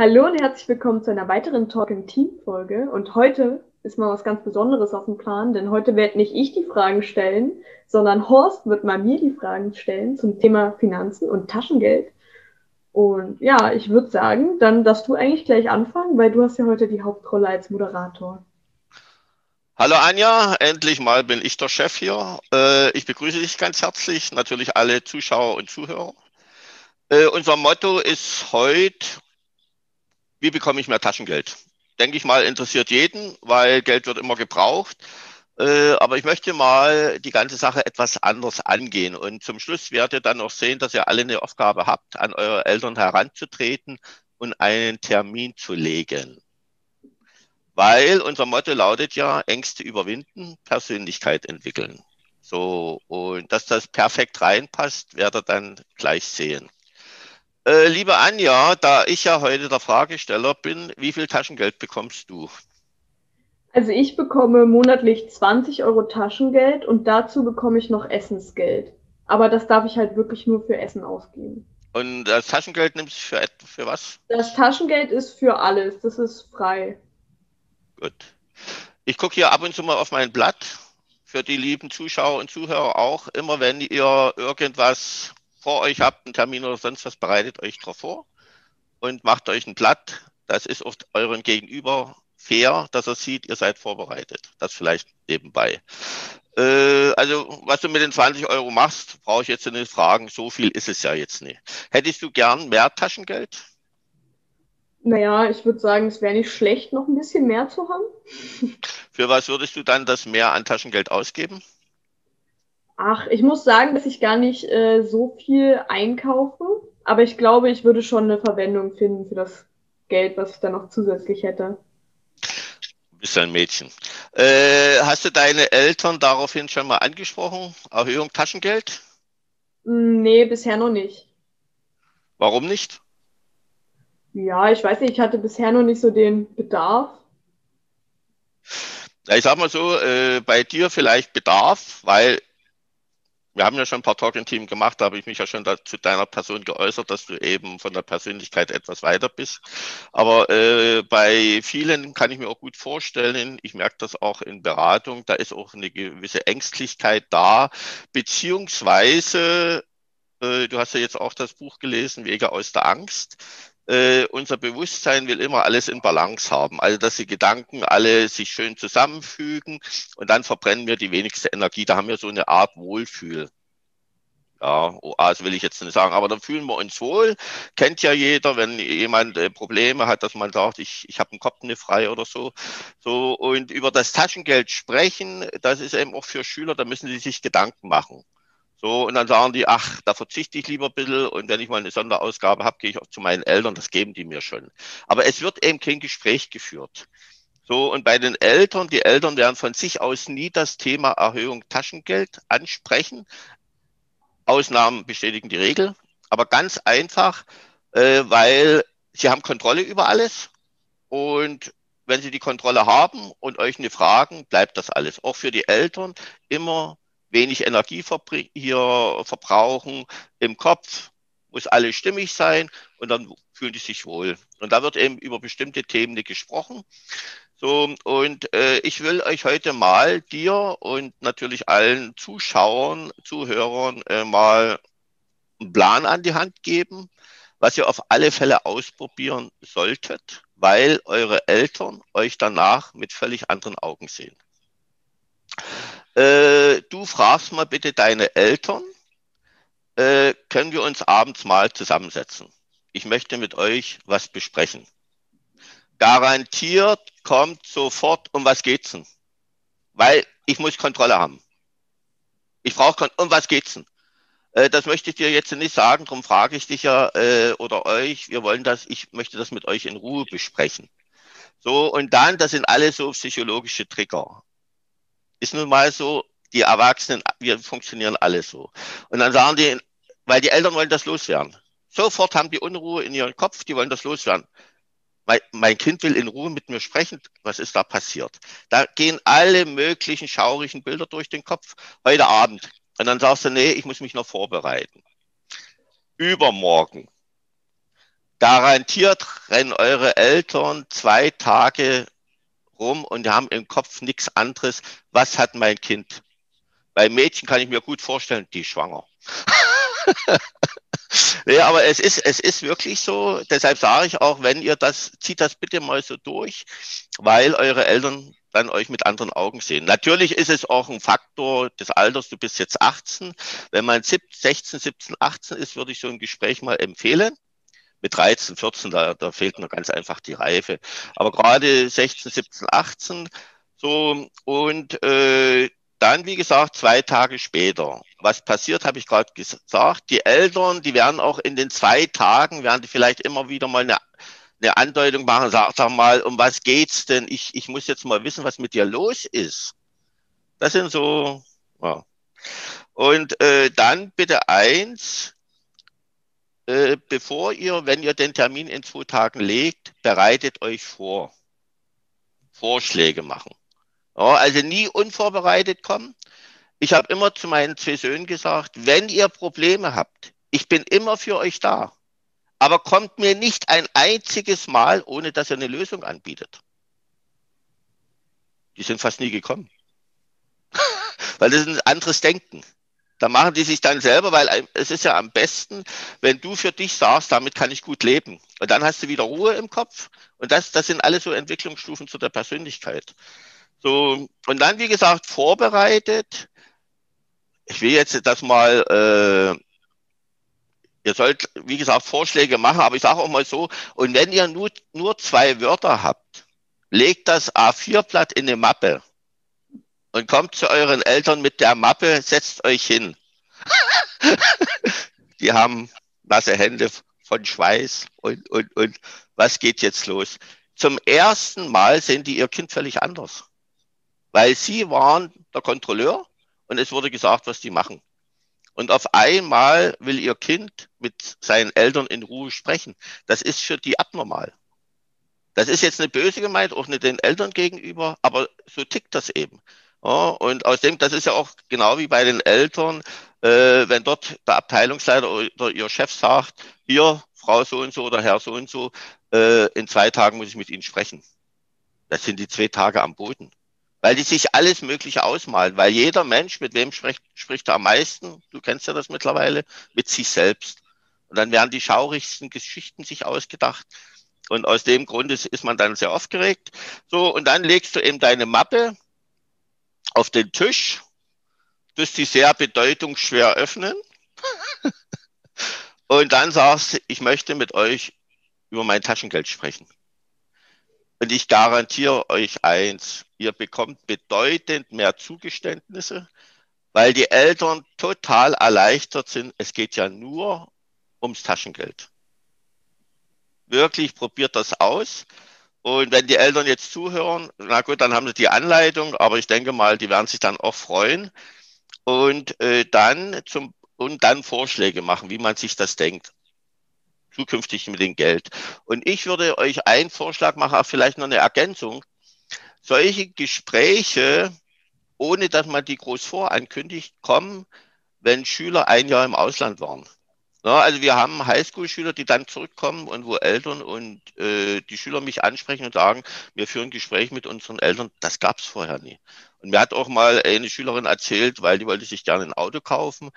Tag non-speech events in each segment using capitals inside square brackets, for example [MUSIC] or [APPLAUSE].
Hallo und herzlich willkommen zu einer weiteren Talk im Team Folge. Und heute ist mal was ganz Besonderes auf dem Plan, denn heute werde nicht ich die Fragen stellen, sondern Horst wird mal mir die Fragen stellen zum Thema Finanzen und Taschengeld. Und ja, ich würde sagen, dann darfst du eigentlich gleich anfangen, weil du hast ja heute die Hauptrolle als Moderator. Hallo Anja, endlich mal bin ich der Chef hier. Äh, ich begrüße dich ganz herzlich, natürlich alle Zuschauer und Zuhörer. Äh, unser Motto ist heute wie bekomme ich mehr Taschengeld? Denke ich mal, interessiert jeden, weil Geld wird immer gebraucht. Äh, aber ich möchte mal die ganze Sache etwas anders angehen. Und zum Schluss werdet ihr dann noch sehen, dass ihr alle eine Aufgabe habt, an eure Eltern heranzutreten und einen Termin zu legen. Weil unser Motto lautet ja, Ängste überwinden, Persönlichkeit entwickeln. So, und dass das perfekt reinpasst, werdet ihr dann gleich sehen. Äh, liebe Anja, da ich ja heute der Fragesteller bin, wie viel Taschengeld bekommst du? Also ich bekomme monatlich 20 Euro Taschengeld und dazu bekomme ich noch Essensgeld. Aber das darf ich halt wirklich nur für Essen ausgeben. Und das Taschengeld nimmst du für, für was? Das Taschengeld ist für alles. Das ist frei. Gut. Ich gucke hier ab und zu mal auf mein Blatt. Für die lieben Zuschauer und Zuhörer auch. Immer wenn ihr irgendwas vor euch habt, einen Termin oder sonst was, bereitet euch darauf vor und macht euch ein Blatt. Das ist oft euren Gegenüber fair, dass er sieht, ihr seid vorbereitet. Das vielleicht nebenbei. Äh, also, was du mit den 20 Euro machst, brauche ich jetzt nicht fragen. So viel ist es ja jetzt nicht. Hättest du gern mehr Taschengeld? Naja, ich würde sagen, es wäre nicht schlecht, noch ein bisschen mehr zu haben. Für was würdest du dann das mehr an Taschengeld ausgeben? Ach, ich muss sagen, dass ich gar nicht äh, so viel einkaufe, aber ich glaube, ich würde schon eine Verwendung finden für das Geld, was ich dann noch zusätzlich hätte. Du bist ein Mädchen. Äh, hast du deine Eltern daraufhin schon mal angesprochen? Erhöhung Taschengeld? Hm, nee, bisher noch nicht. Warum nicht? Ja, ich weiß nicht, ich hatte bisher noch nicht so den Bedarf. Ja, ich sag mal so, äh, bei dir vielleicht Bedarf, weil wir haben ja schon ein paar Talking-Team gemacht, da habe ich mich ja schon zu deiner Person geäußert, dass du eben von der Persönlichkeit etwas weiter bist. Aber äh, bei vielen kann ich mir auch gut vorstellen, ich merke das auch in Beratung, da ist auch eine gewisse Ängstlichkeit da, beziehungsweise, äh, du hast ja jetzt auch das Buch gelesen, Wege aus der Angst. Uh, unser Bewusstsein will immer alles in Balance haben. Also, dass die Gedanken alle sich schön zusammenfügen und dann verbrennen wir die wenigste Energie. Da haben wir so eine Art Wohlfühl. Ja, Oase will ich jetzt nicht sagen, aber dann fühlen wir uns wohl. Kennt ja jeder, wenn jemand äh, Probleme hat, dass man sagt, ich, ich habe einen Kopf nicht frei oder so. So, und über das Taschengeld sprechen, das ist eben auch für Schüler, da müssen sie sich Gedanken machen. So, und dann sagen die, ach, da verzichte ich lieber ein bisschen und wenn ich mal eine Sonderausgabe habe, gehe ich auch zu meinen Eltern, das geben die mir schon. Aber es wird eben kein Gespräch geführt. So, und bei den Eltern, die Eltern werden von sich aus nie das Thema Erhöhung Taschengeld ansprechen. Ausnahmen bestätigen die Regel, aber ganz einfach, äh, weil sie haben Kontrolle über alles und wenn sie die Kontrolle haben und euch eine fragen, bleibt das alles. Auch für die Eltern immer wenig Energie hier verbrauchen im Kopf, muss alles stimmig sein und dann fühlen die sich wohl. Und da wird eben über bestimmte Themen gesprochen. So, und äh, ich will euch heute mal dir und natürlich allen Zuschauern, Zuhörern äh, mal einen Plan an die Hand geben, was ihr auf alle Fälle ausprobieren solltet, weil eure Eltern euch danach mit völlig anderen Augen sehen. Äh, du fragst mal bitte deine Eltern, äh, können wir uns abends mal zusammensetzen? Ich möchte mit euch was besprechen. Garantiert kommt sofort, um was geht's denn? Weil ich muss Kontrolle haben. Ich brauche, um was geht's denn? Äh, das möchte ich dir jetzt nicht sagen, darum frage ich dich ja äh, oder euch. Wir wollen das, ich möchte das mit euch in Ruhe besprechen. So, und dann, das sind alles so psychologische Trigger. Ist nun mal so, die Erwachsenen, wir funktionieren alle so. Und dann sagen die, weil die Eltern wollen das loswerden. Sofort haben die Unruhe in ihrem Kopf, die wollen das loswerden. Mein, mein Kind will in Ruhe mit mir sprechen. Was ist da passiert? Da gehen alle möglichen schaurigen Bilder durch den Kopf heute Abend. Und dann sagst du, nee, ich muss mich noch vorbereiten. Übermorgen. Garantiert rennen eure Eltern zwei Tage rum und haben im Kopf nichts anderes. Was hat mein Kind? Bei Mädchen kann ich mir gut vorstellen, die ist schwanger. [LAUGHS] ja, aber es ist, es ist wirklich so. Deshalb sage ich auch, wenn ihr das, zieht das bitte mal so durch, weil eure Eltern dann euch mit anderen Augen sehen. Natürlich ist es auch ein Faktor des Alters. Du bist jetzt 18. Wenn man 16, 17, 18 ist, würde ich so ein Gespräch mal empfehlen. Mit 13, 14, da, da fehlt nur ganz einfach die Reife. Aber gerade 16, 17, 18, so und äh, dann, wie gesagt, zwei Tage später. Was passiert, habe ich gerade gesagt. Die Eltern, die werden auch in den zwei Tagen, werden die vielleicht immer wieder mal eine, eine Andeutung machen, sag, sag mal, um was geht's denn? Ich, ich muss jetzt mal wissen, was mit dir los ist. Das sind so, ja. Und äh, dann bitte eins, äh, bevor ihr, wenn ihr den Termin in zwei Tagen legt, bereitet euch vor. Vorschläge machen. Ja, also nie unvorbereitet kommen. Ich habe immer zu meinen zwei Söhnen gesagt, wenn ihr Probleme habt, ich bin immer für euch da. Aber kommt mir nicht ein einziges Mal, ohne dass ihr eine Lösung anbietet. Die sind fast nie gekommen. [LAUGHS] weil das ist ein anderes Denken. Da machen die sich dann selber, weil es ist ja am besten, wenn du für dich sagst, damit kann ich gut leben. Und dann hast du wieder Ruhe im Kopf. Und das, das sind alles so Entwicklungsstufen zu der Persönlichkeit. So, und dann, wie gesagt, vorbereitet. Ich will jetzt das mal, äh, ihr sollt, wie gesagt, Vorschläge machen, aber ich sage auch mal so, und wenn ihr nur, nur zwei Wörter habt, legt das A4-Blatt in eine Mappe und kommt zu euren Eltern mit der Mappe, setzt euch hin. [LAUGHS] Die haben nasse Hände von Schweiß und, und, und was geht jetzt los? Zum ersten Mal sehen die ihr Kind völlig anders weil sie waren der Kontrolleur und es wurde gesagt, was die machen. Und auf einmal will ihr Kind mit seinen Eltern in Ruhe sprechen. Das ist für die abnormal. Das ist jetzt eine böse gemeint, auch nicht den Eltern gegenüber, aber so tickt das eben. Ja, und aus dem, das ist ja auch genau wie bei den Eltern, äh, wenn dort der Abteilungsleiter oder ihr Chef sagt, hier, Frau so und so oder Herr so und so, äh, in zwei Tagen muss ich mit Ihnen sprechen. Das sind die zwei Tage am Boden weil die sich alles Mögliche ausmalen, weil jeder Mensch, mit wem spricht, spricht er am meisten, du kennst ja das mittlerweile, mit sich selbst. Und dann werden die schaurigsten Geschichten sich ausgedacht. Und aus dem Grund ist, ist man dann sehr aufgeregt. So, und dann legst du eben deine Mappe auf den Tisch, tust die sehr bedeutungsschwer öffnen. [LAUGHS] und dann sagst, ich möchte mit euch über mein Taschengeld sprechen. Und ich garantiere euch eins, ihr bekommt bedeutend mehr Zugeständnisse, weil die Eltern total erleichtert sind. Es geht ja nur ums Taschengeld. Wirklich probiert das aus. Und wenn die Eltern jetzt zuhören, na gut, dann haben sie die Anleitung, aber ich denke mal, die werden sich dann auch freuen und äh, dann zum und dann Vorschläge machen, wie man sich das denkt zukünftig mit dem Geld. Und ich würde euch einen Vorschlag machen, vielleicht noch eine Ergänzung. Solche Gespräche, ohne dass man die groß vorankündigt, kommen, wenn Schüler ein Jahr im Ausland waren. Ja, also wir haben Highschool-Schüler, die dann zurückkommen und wo Eltern und äh, die Schüler mich ansprechen und sagen, wir führen Gespräche mit unseren Eltern. Das gab es vorher nie. Und mir hat auch mal eine Schülerin erzählt, weil die wollte sich gerne ein Auto kaufen.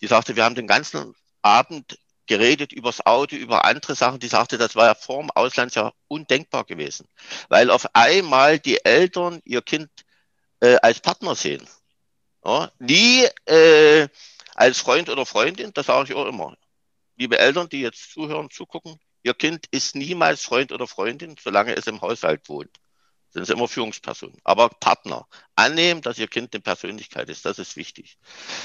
Die sagte, wir haben den ganzen Abend geredet übers Auto, über andere Sachen. Die sagte, das war ja vor dem Ausland ja undenkbar gewesen, weil auf einmal die Eltern ihr Kind äh, als Partner sehen. Ja, nie äh, als Freund oder Freundin, das sage ich auch immer. Liebe Eltern, die jetzt zuhören, zugucken, ihr Kind ist niemals Freund oder Freundin, solange es im Haushalt wohnt sind es immer Führungspersonen, aber Partner. Annehmen, dass ihr Kind eine Persönlichkeit ist, das ist wichtig.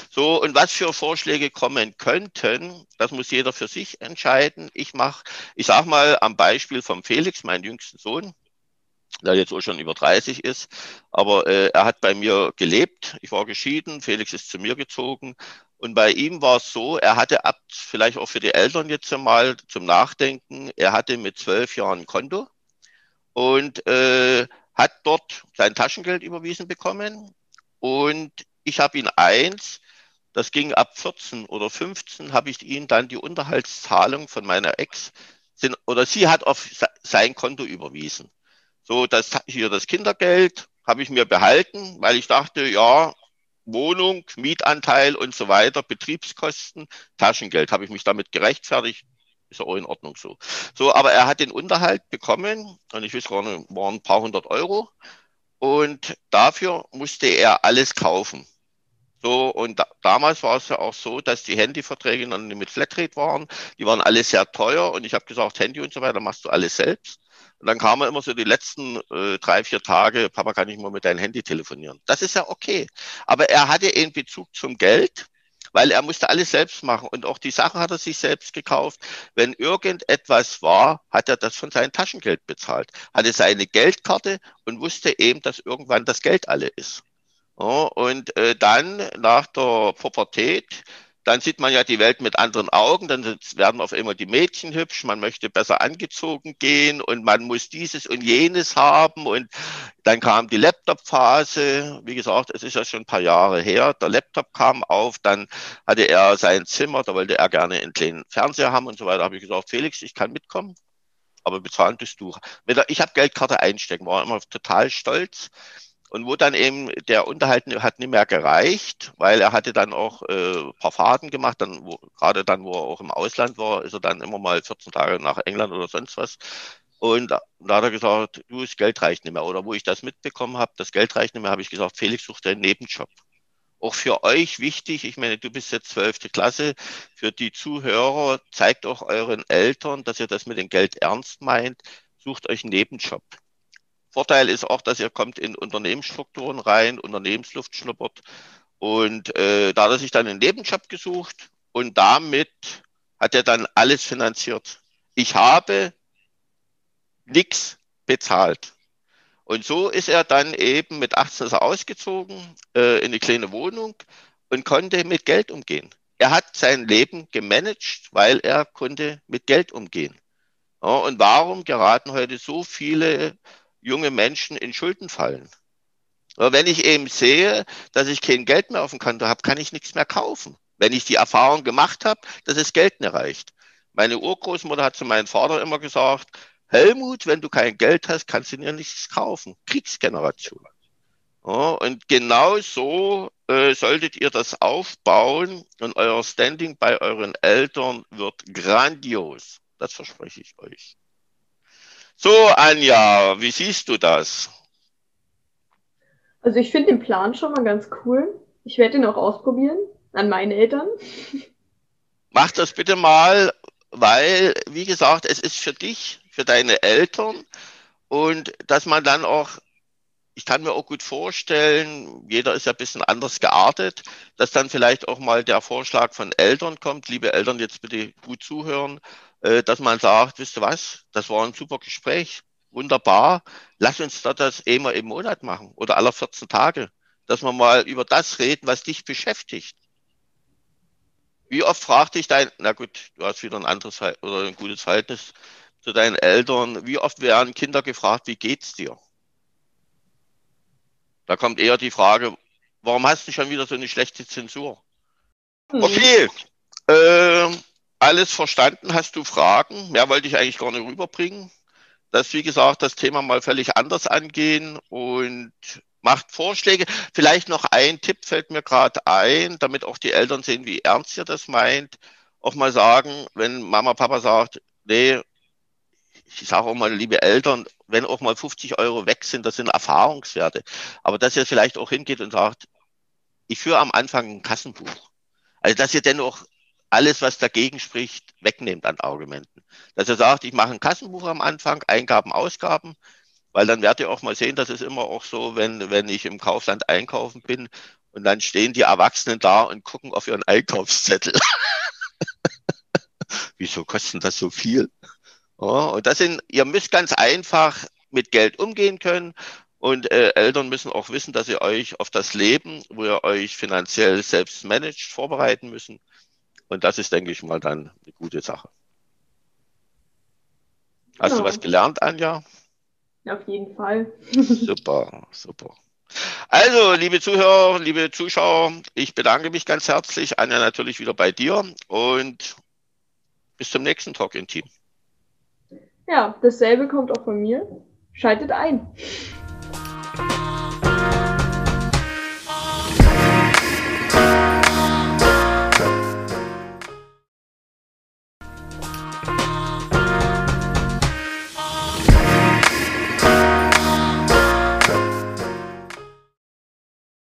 So, und was für Vorschläge kommen könnten, das muss jeder für sich entscheiden. Ich mache, ich sage mal am Beispiel vom Felix, meinen jüngsten Sohn, der jetzt auch schon über 30 ist. Aber äh, er hat bei mir gelebt. Ich war geschieden. Felix ist zu mir gezogen. Und bei ihm war es so, er hatte ab, vielleicht auch für die Eltern jetzt mal zum Nachdenken, er hatte mit zwölf Jahren ein Konto und äh, hat dort sein Taschengeld überwiesen bekommen. Und ich habe ihn eins, das ging ab 14 oder 15, habe ich ihm dann die Unterhaltszahlung von meiner Ex, sind, oder sie hat auf sein Konto überwiesen. So, das hier das Kindergeld habe ich mir behalten, weil ich dachte, ja, Wohnung, Mietanteil und so weiter, Betriebskosten, Taschengeld, habe ich mich damit gerechtfertigt, ist ja auch in Ordnung so. So, aber er hat den Unterhalt bekommen und ich weiß gar nicht, waren ein paar hundert Euro und dafür musste er alles kaufen. So, und da, damals war es ja auch so, dass die Handyverträge nicht mit Flatrate waren. Die waren alle sehr teuer und ich habe gesagt, Handy und so weiter machst du alles selbst. Und dann kamen immer so die letzten äh, drei, vier Tage, Papa, kann ich mal mit deinem Handy telefonieren? Das ist ja okay. Aber er hatte in Bezug zum Geld, weil er musste alles selbst machen und auch die Sachen hat er sich selbst gekauft. Wenn irgendetwas war, hat er das von seinem Taschengeld bezahlt, hatte seine Geldkarte und wusste eben, dass irgendwann das Geld alle ist. Ja, und äh, dann nach der Pubertät dann sieht man ja die Welt mit anderen Augen, dann werden auf einmal die Mädchen hübsch, man möchte besser angezogen gehen und man muss dieses und jenes haben und dann kam die Laptop-Phase, wie gesagt, es ist ja schon ein paar Jahre her, der Laptop kam auf, dann hatte er sein Zimmer, da wollte er gerne einen kleinen Fernseher haben und so weiter, da habe ich gesagt, Felix, ich kann mitkommen, aber bezahlen tust du. Ich habe Geldkarte einstecken, war immer total stolz. Und wo dann eben der Unterhalt hat nicht mehr gereicht, weil er hatte dann auch äh, paar Fahrten gemacht, dann wo, gerade dann, wo er auch im Ausland war, ist er dann immer mal 14 Tage nach England oder sonst was. Und da, da hat er gesagt, du, das Geld reicht nicht mehr. Oder wo ich das mitbekommen habe, das Geld reicht nicht mehr, habe ich gesagt, Felix, such dir einen Nebenjob. Auch für euch wichtig, ich meine, du bist jetzt zwölfte Klasse, für die Zuhörer, zeigt auch euren Eltern, dass ihr das mit dem Geld ernst meint, sucht euch einen Nebenjob. Vorteil ist auch, dass ihr kommt in Unternehmensstrukturen rein, Unternehmensluft schnuppert. Und äh, da hat er sich dann einen Nebenjob gesucht und damit hat er dann alles finanziert. Ich habe nichts bezahlt. Und so ist er dann eben mit 18 ist er ausgezogen äh, in eine kleine Wohnung und konnte mit Geld umgehen. Er hat sein Leben gemanagt, weil er konnte mit Geld umgehen. Ja, und warum geraten heute so viele junge Menschen in Schulden fallen. Aber wenn ich eben sehe, dass ich kein Geld mehr auf dem Konto habe, kann ich nichts mehr kaufen. Wenn ich die Erfahrung gemacht habe, dass es Geld nicht reicht. Meine Urgroßmutter hat zu meinem Vater immer gesagt, Helmut, wenn du kein Geld hast, kannst du dir nichts kaufen. Kriegsgeneration. Ja, und genau so äh, solltet ihr das aufbauen und euer Standing bei euren Eltern wird grandios. Das verspreche ich euch. So, Anja, wie siehst du das? Also ich finde den Plan schon mal ganz cool. Ich werde ihn auch ausprobieren an meine Eltern. [LAUGHS] Mach das bitte mal, weil, wie gesagt, es ist für dich, für deine Eltern und dass man dann auch, ich kann mir auch gut vorstellen, jeder ist ja ein bisschen anders geartet, dass dann vielleicht auch mal der Vorschlag von Eltern kommt, liebe Eltern, jetzt bitte gut zuhören, äh, dass man sagt, wisst ihr was, das war ein super Gespräch, wunderbar, lass uns das immer im Monat machen oder aller 14 Tage, dass wir mal über das reden, was dich beschäftigt. Wie oft fragt dich dein, na gut, du hast wieder ein anderes oder ein gutes Verhältnis zu deinen Eltern, wie oft werden Kinder gefragt, wie geht's dir? Da kommt eher die Frage, warum hast du schon wieder so eine schlechte Zensur? Hm. Okay, äh, alles verstanden? Hast du Fragen? Mehr wollte ich eigentlich gar nicht rüberbringen. Dass, wie gesagt, das Thema mal völlig anders angehen und macht Vorschläge. Vielleicht noch ein Tipp fällt mir gerade ein, damit auch die Eltern sehen, wie ernst ihr das meint. Auch mal sagen, wenn Mama, Papa sagt, nee, ich sage auch mal, liebe Eltern, wenn auch mal 50 Euro weg sind, das sind Erfahrungswerte. Aber dass ihr vielleicht auch hingeht und sagt, ich führe am Anfang ein Kassenbuch. Also, dass ihr dennoch alles, was dagegen spricht, wegnehmt an Argumenten. Dass er sagt, ich mache ein Kassenbuch am Anfang, Eingaben, Ausgaben, weil dann werdet ihr auch mal sehen, das ist immer auch so, wenn, wenn ich im Kaufland einkaufen bin und dann stehen die Erwachsenen da und gucken auf ihren Einkaufszettel. [LAUGHS] Wieso kosten das so viel? Ja, und das sind, ihr müsst ganz einfach mit Geld umgehen können. Und äh, Eltern müssen auch wissen, dass ihr euch auf das Leben, wo ihr euch finanziell selbst managt, vorbereiten müssen. Und das ist, denke ich mal, dann eine gute Sache. Hast genau. du was gelernt, Anja? Auf jeden Fall. [LAUGHS] super, super. Also, liebe Zuhörer, liebe Zuschauer, ich bedanke mich ganz herzlich. Anja natürlich wieder bei dir und bis zum nächsten Talk in Team. Ja, dasselbe kommt auch von mir. Schaltet ein.